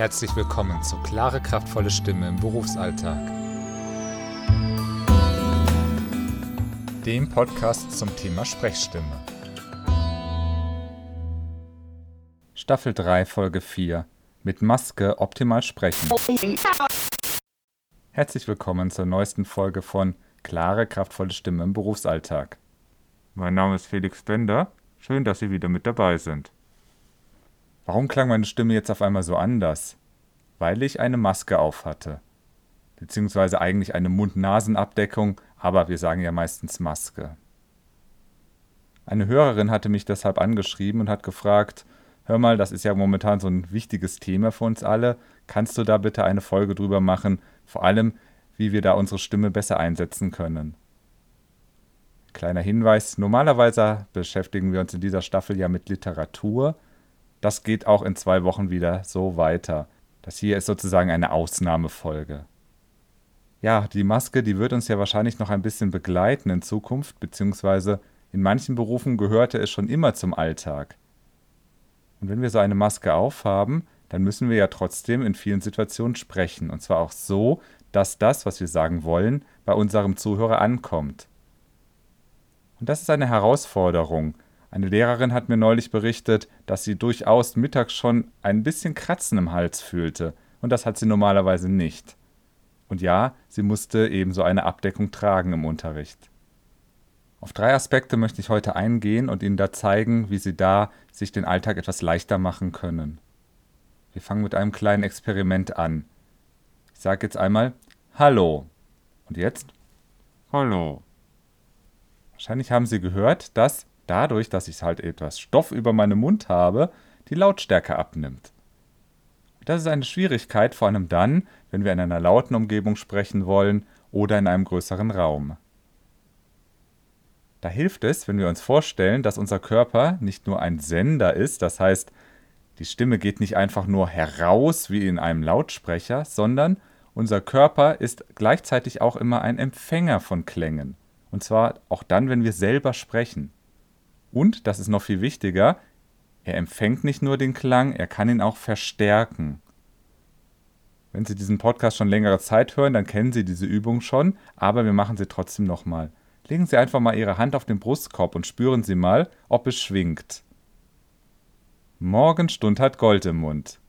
Herzlich willkommen zu Klare, kraftvolle Stimme im Berufsalltag. Dem Podcast zum Thema Sprechstimme. Staffel 3, Folge 4. Mit Maske optimal sprechen. Herzlich willkommen zur neuesten Folge von Klare, kraftvolle Stimme im Berufsalltag. Mein Name ist Felix Bender. Schön, dass Sie wieder mit dabei sind. Warum klang meine Stimme jetzt auf einmal so anders? Weil ich eine Maske auf hatte. Beziehungsweise eigentlich eine Mund-Nasen-Abdeckung, aber wir sagen ja meistens Maske. Eine Hörerin hatte mich deshalb angeschrieben und hat gefragt, hör mal, das ist ja momentan so ein wichtiges Thema für uns alle, kannst du da bitte eine Folge drüber machen, vor allem, wie wir da unsere Stimme besser einsetzen können. Kleiner Hinweis, normalerweise beschäftigen wir uns in dieser Staffel ja mit Literatur, das geht auch in zwei Wochen wieder so weiter. Das hier ist sozusagen eine Ausnahmefolge. Ja, die Maske, die wird uns ja wahrscheinlich noch ein bisschen begleiten in Zukunft, beziehungsweise in manchen Berufen gehörte es schon immer zum Alltag. Und wenn wir so eine Maske aufhaben, dann müssen wir ja trotzdem in vielen Situationen sprechen. Und zwar auch so, dass das, was wir sagen wollen, bei unserem Zuhörer ankommt. Und das ist eine Herausforderung, eine Lehrerin hat mir neulich berichtet, dass sie durchaus mittags schon ein bisschen Kratzen im Hals fühlte, und das hat sie normalerweise nicht. Und ja, sie musste ebenso eine Abdeckung tragen im Unterricht. Auf drei Aspekte möchte ich heute eingehen und Ihnen da zeigen, wie Sie da sich den Alltag etwas leichter machen können. Wir fangen mit einem kleinen Experiment an. Ich sage jetzt einmal Hallo. Und jetzt? Hallo. Wahrscheinlich haben Sie gehört, dass dadurch, dass ich halt etwas Stoff über meinem Mund habe, die Lautstärke abnimmt. Das ist eine Schwierigkeit, vor allem dann, wenn wir in einer lauten Umgebung sprechen wollen oder in einem größeren Raum. Da hilft es, wenn wir uns vorstellen, dass unser Körper nicht nur ein Sender ist, das heißt, die Stimme geht nicht einfach nur heraus wie in einem Lautsprecher, sondern unser Körper ist gleichzeitig auch immer ein Empfänger von Klängen. Und zwar auch dann, wenn wir selber sprechen. Und, das ist noch viel wichtiger, er empfängt nicht nur den Klang, er kann ihn auch verstärken. Wenn Sie diesen Podcast schon längere Zeit hören, dann kennen Sie diese Übung schon, aber wir machen sie trotzdem nochmal. Legen Sie einfach mal Ihre Hand auf den Brustkorb und spüren Sie mal, ob es schwingt. Morgenstund hat Gold im Mund.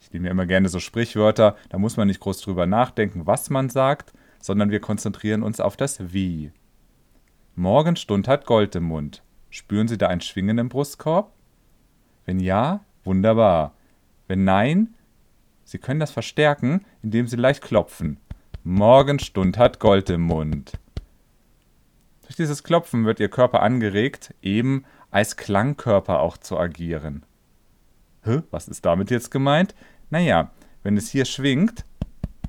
Ich nehme mir immer gerne so Sprichwörter, da muss man nicht groß drüber nachdenken, was man sagt, sondern wir konzentrieren uns auf das Wie. Morgenstund hat Gold im Mund. Spüren Sie da ein Schwingen im Brustkorb? Wenn ja, wunderbar. Wenn nein, Sie können das verstärken, indem Sie leicht klopfen. Morgenstund hat Gold im Mund. Durch dieses Klopfen wird Ihr Körper angeregt, eben als Klangkörper auch zu agieren. Hä, was ist damit jetzt gemeint? Naja, wenn es hier schwingt,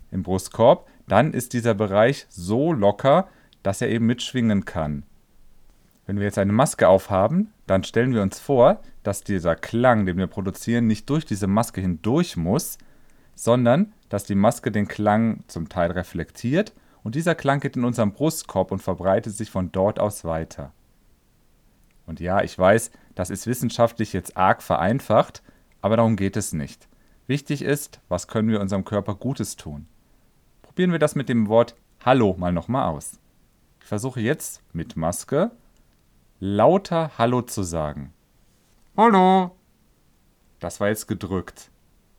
im Brustkorb, dann ist dieser Bereich so locker, dass er eben mitschwingen kann. Wenn wir jetzt eine Maske aufhaben, dann stellen wir uns vor, dass dieser Klang, den wir produzieren, nicht durch diese Maske hindurch muss, sondern dass die Maske den Klang zum Teil reflektiert und dieser Klang geht in unserem Brustkorb und verbreitet sich von dort aus weiter. Und ja, ich weiß, das ist wissenschaftlich jetzt arg vereinfacht, aber darum geht es nicht. Wichtig ist, was können wir unserem Körper Gutes tun. Probieren wir das mit dem Wort Hallo mal nochmal aus. Ich versuche jetzt mit Maske lauter Hallo zu sagen. Hallo. Das war jetzt gedrückt.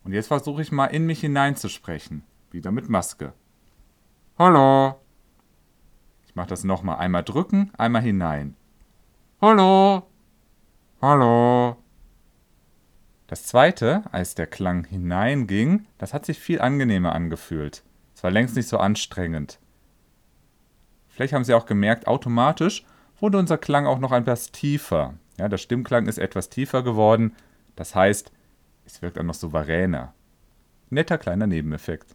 Und jetzt versuche ich mal in mich hineinzusprechen. Wieder mit Maske. Hallo. Ich mache das nochmal. Einmal drücken, einmal hinein. Hallo. Hallo. Das zweite, als der Klang hineinging, das hat sich viel angenehmer angefühlt. Es war längst nicht so anstrengend. Vielleicht haben Sie auch gemerkt, automatisch wurde unser Klang auch noch etwas tiefer. Ja, der Stimmklang ist etwas tiefer geworden. Das heißt, es wirkt auch noch souveräner. Netter kleiner Nebeneffekt.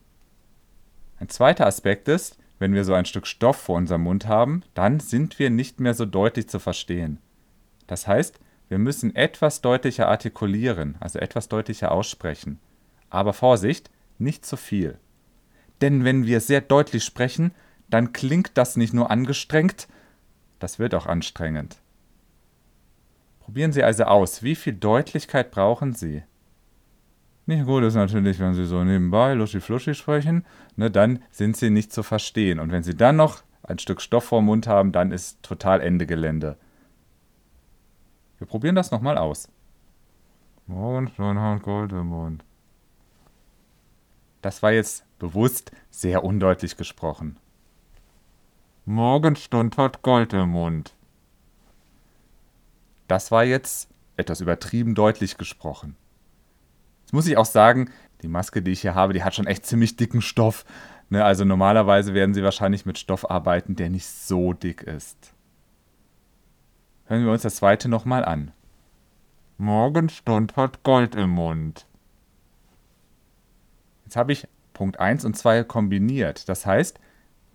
Ein zweiter Aspekt ist, wenn wir so ein Stück Stoff vor unserem Mund haben, dann sind wir nicht mehr so deutlich zu verstehen. Das heißt, wir müssen etwas deutlicher artikulieren, also etwas deutlicher aussprechen. Aber Vorsicht, nicht zu viel. Denn wenn wir sehr deutlich sprechen, dann klingt das nicht nur angestrengt, das wird auch anstrengend. Probieren Sie also aus, wie viel Deutlichkeit brauchen Sie? Nicht gut ist natürlich, wenn Sie so nebenbei luschi-fluschi sprechen, ne, dann sind Sie nicht zu verstehen. Und wenn Sie dann noch ein Stück Stoff vor dem Mund haben, dann ist total Ende Gelände. Wir probieren das nochmal aus. Morgenstern hat Gold im Mund. Das war jetzt bewusst sehr undeutlich gesprochen. Morgenstund hat Gold im Mund. Das war jetzt etwas übertrieben deutlich gesprochen. Jetzt muss ich auch sagen, die Maske, die ich hier habe, die hat schon echt ziemlich dicken Stoff. Ne, also normalerweise werden sie wahrscheinlich mit Stoff arbeiten, der nicht so dick ist. Hören wir uns das zweite nochmal an. Morgenstund hat Gold im Mund. Jetzt habe ich Punkt 1 und 2 kombiniert. Das heißt,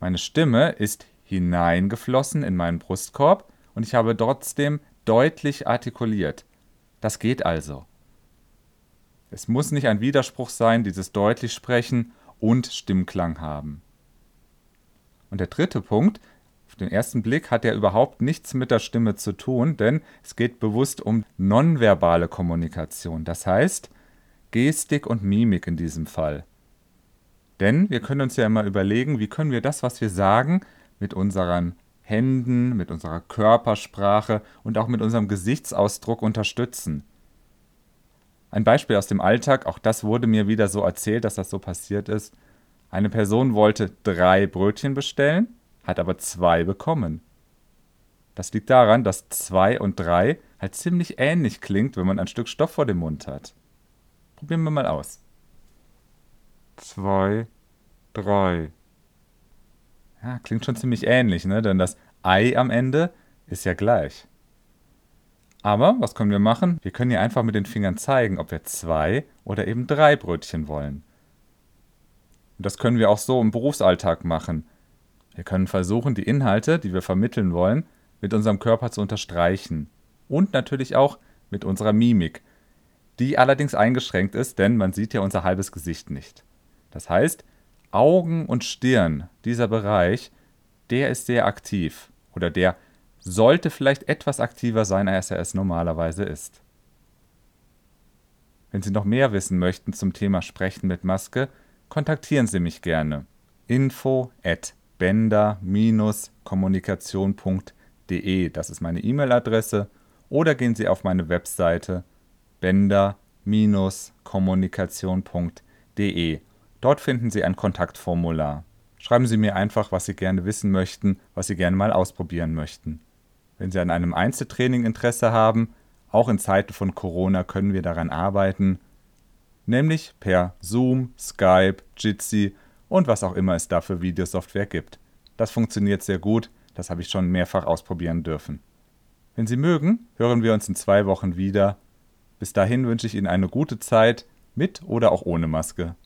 meine Stimme ist hineingeflossen in meinen Brustkorb und ich habe trotzdem deutlich artikuliert. Das geht also. Es muss nicht ein Widerspruch sein, dieses deutlich sprechen und Stimmklang haben. Und der dritte Punkt, auf den ersten Blick hat er überhaupt nichts mit der Stimme zu tun, denn es geht bewusst um nonverbale Kommunikation, das heißt Gestik und Mimik in diesem Fall. Denn wir können uns ja immer überlegen, wie können wir das, was wir sagen, mit unseren Händen, mit unserer Körpersprache und auch mit unserem Gesichtsausdruck unterstützen. Ein Beispiel aus dem Alltag, auch das wurde mir wieder so erzählt, dass das so passiert ist. Eine Person wollte drei Brötchen bestellen, hat aber zwei bekommen. Das liegt daran, dass zwei und drei halt ziemlich ähnlich klingt, wenn man ein Stück Stoff vor dem Mund hat. Probieren wir mal aus. Zwei, drei. Ja, klingt schon ziemlich ähnlich, ne? Denn das Ei am Ende ist ja gleich. Aber was können wir machen? Wir können hier einfach mit den Fingern zeigen, ob wir zwei oder eben drei Brötchen wollen. Und das können wir auch so im Berufsalltag machen. Wir können versuchen, die Inhalte, die wir vermitteln wollen, mit unserem Körper zu unterstreichen. Und natürlich auch mit unserer Mimik, die allerdings eingeschränkt ist, denn man sieht ja unser halbes Gesicht nicht. Das heißt, Augen und Stirn, dieser Bereich, der ist sehr aktiv oder der sollte vielleicht etwas aktiver sein, als er es normalerweise ist. Wenn Sie noch mehr wissen möchten zum Thema Sprechen mit Maske, kontaktieren Sie mich gerne. Info at bender-kommunikation.de, das ist meine E-Mail-Adresse, oder gehen Sie auf meine Webseite bender-kommunikation.de. Dort finden Sie ein Kontaktformular. Schreiben Sie mir einfach, was Sie gerne wissen möchten, was Sie gerne mal ausprobieren möchten. Wenn Sie an einem Einzeltraining Interesse haben, auch in Zeiten von Corona können wir daran arbeiten, nämlich per Zoom, Skype, Jitsi und was auch immer es da für Videosoftware gibt. Das funktioniert sehr gut, das habe ich schon mehrfach ausprobieren dürfen. Wenn Sie mögen, hören wir uns in zwei Wochen wieder. Bis dahin wünsche ich Ihnen eine gute Zeit, mit oder auch ohne Maske.